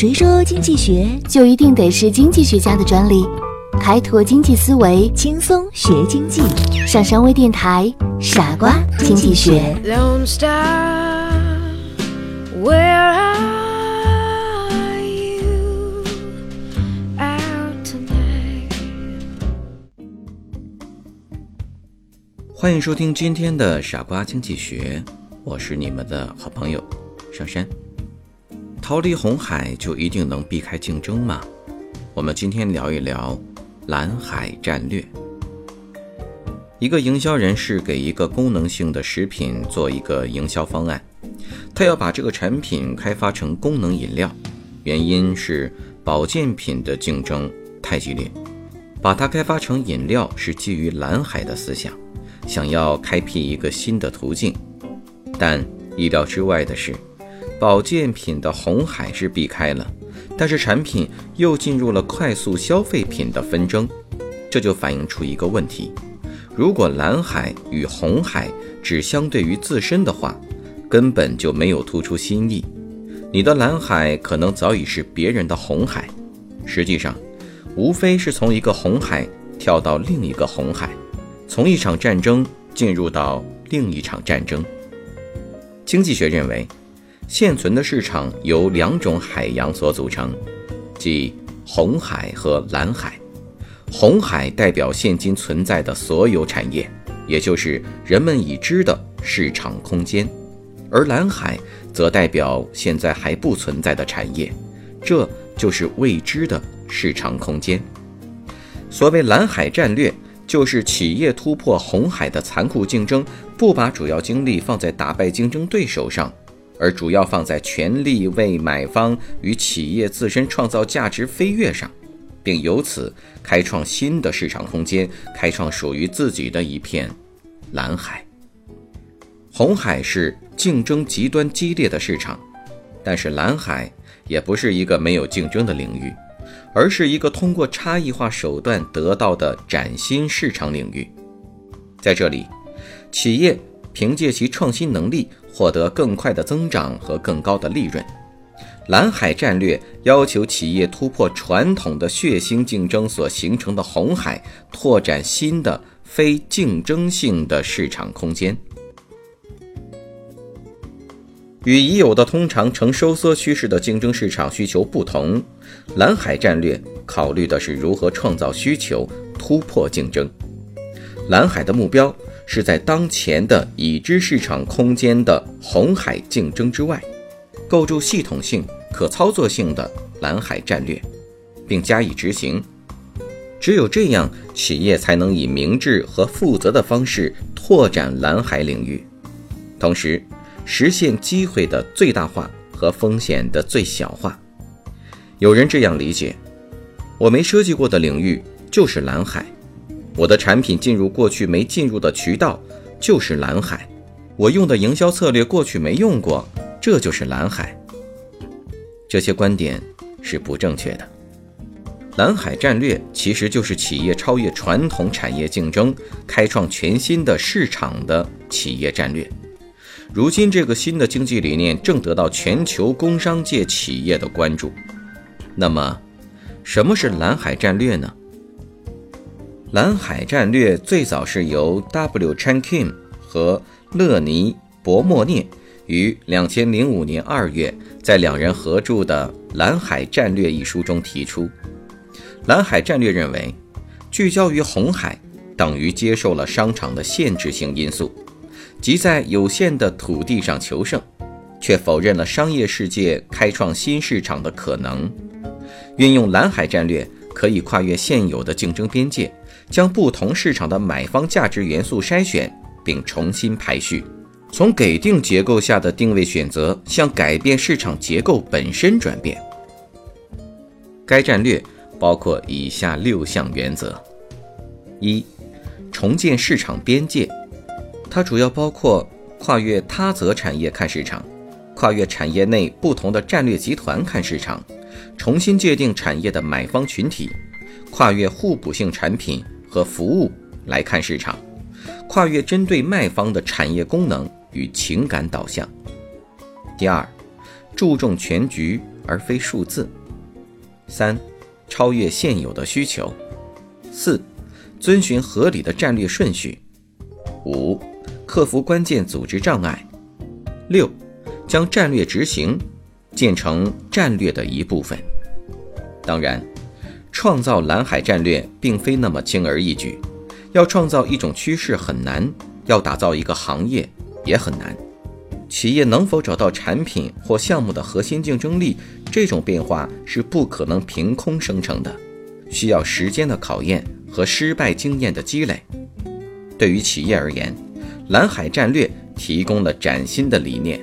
谁说经济学就一定得是经济学家的专利？开拓经济思维，轻松学经济？上山微电台，傻瓜经济学。Where are you out tonight? 欢迎收听今天的傻瓜经济学，我是你们的好朋友上山。逃离红海就一定能避开竞争吗？我们今天聊一聊蓝海战略。一个营销人士给一个功能性的食品做一个营销方案，他要把这个产品开发成功能饮料，原因是保健品的竞争太激烈，把它开发成饮料是基于蓝海的思想，想要开辟一个新的途径。但意料之外的是。保健品的红海是避开了，但是产品又进入了快速消费品的纷争，这就反映出一个问题：如果蓝海与红海只相对于自身的话，根本就没有突出新意。你的蓝海可能早已是别人的红海，实际上，无非是从一个红海跳到另一个红海，从一场战争进入到另一场战争。经济学认为。现存的市场由两种海洋所组成，即红海和蓝海。红海代表现今存在的所有产业，也就是人们已知的市场空间；而蓝海则代表现在还不存在的产业，这就是未知的市场空间。所谓蓝海战略，就是企业突破红海的残酷竞争，不把主要精力放在打败竞争对手上。而主要放在全力为买方与企业自身创造价值飞跃上，并由此开创新的市场空间，开创属于自己的一片蓝海。红海是竞争极端激烈的市场，但是蓝海也不是一个没有竞争的领域，而是一个通过差异化手段得到的崭新市场领域。在这里，企业凭借其创新能力。获得更快的增长和更高的利润。蓝海战略要求企业突破传统的血腥竞争所形成的红海，拓展新的非竞争性的市场空间。与已有的通常呈收缩趋势的竞争市场需求不同，蓝海战略考虑的是如何创造需求、突破竞争。蓝海的目标。是在当前的已知市场空间的红海竞争之外，构筑系统性、可操作性的蓝海战略，并加以执行。只有这样，企业才能以明智和负责的方式拓展蓝海领域，同时实现机会的最大化和风险的最小化。有人这样理解：我没设计过的领域就是蓝海。我的产品进入过去没进入的渠道，就是蓝海；我用的营销策略过去没用过，这就是蓝海。这些观点是不正确的。蓝海战略其实就是企业超越传统产业竞争，开创全新的市场的企业战略。如今，这个新的经济理念正得到全球工商界企业的关注。那么，什么是蓝海战略呢？蓝海战略最早是由 W. Chan Kim 和勒尼伯莫涅于两千零五年二月在两人合著的《蓝海战略》一书中提出。蓝海战略认为，聚焦于红海等于接受了商场的限制性因素，即在有限的土地上求胜，却否认了商业世界开创新市场的可能。运用蓝海战略，可以跨越现有的竞争边界。将不同市场的买方价值元素筛选并重新排序，从给定结构下的定位选择向改变市场结构本身转变。该战略包括以下六项原则：一、重建市场边界，它主要包括跨越他则产业看市场，跨越产业内不同的战略集团看市场，重新界定产业的买方群体，跨越互补性产品。和服务来看市场，跨越针对卖方的产业功能与情感导向。第二，注重全局而非数字；三、超越现有的需求；四、遵循合理的战略顺序；五、克服关键组织障碍；六、将战略执行建成战略的一部分。当然，创造蓝海战略并非那么轻而易举，要创造一种趋势很难，要打造一个行业也很难。企业能否找到产品或项目的核心竞争力，这种变化是不可能凭空生成的，需要时间的考验和失败经验的积累。对于企业而言，蓝海战略提供了崭新的理念，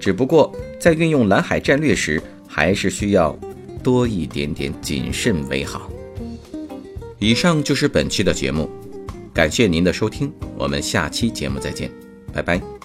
只不过在运用蓝海战略时，还是需要多一点点谨慎为好。以上就是本期的节目，感谢您的收听，我们下期节目再见，拜拜。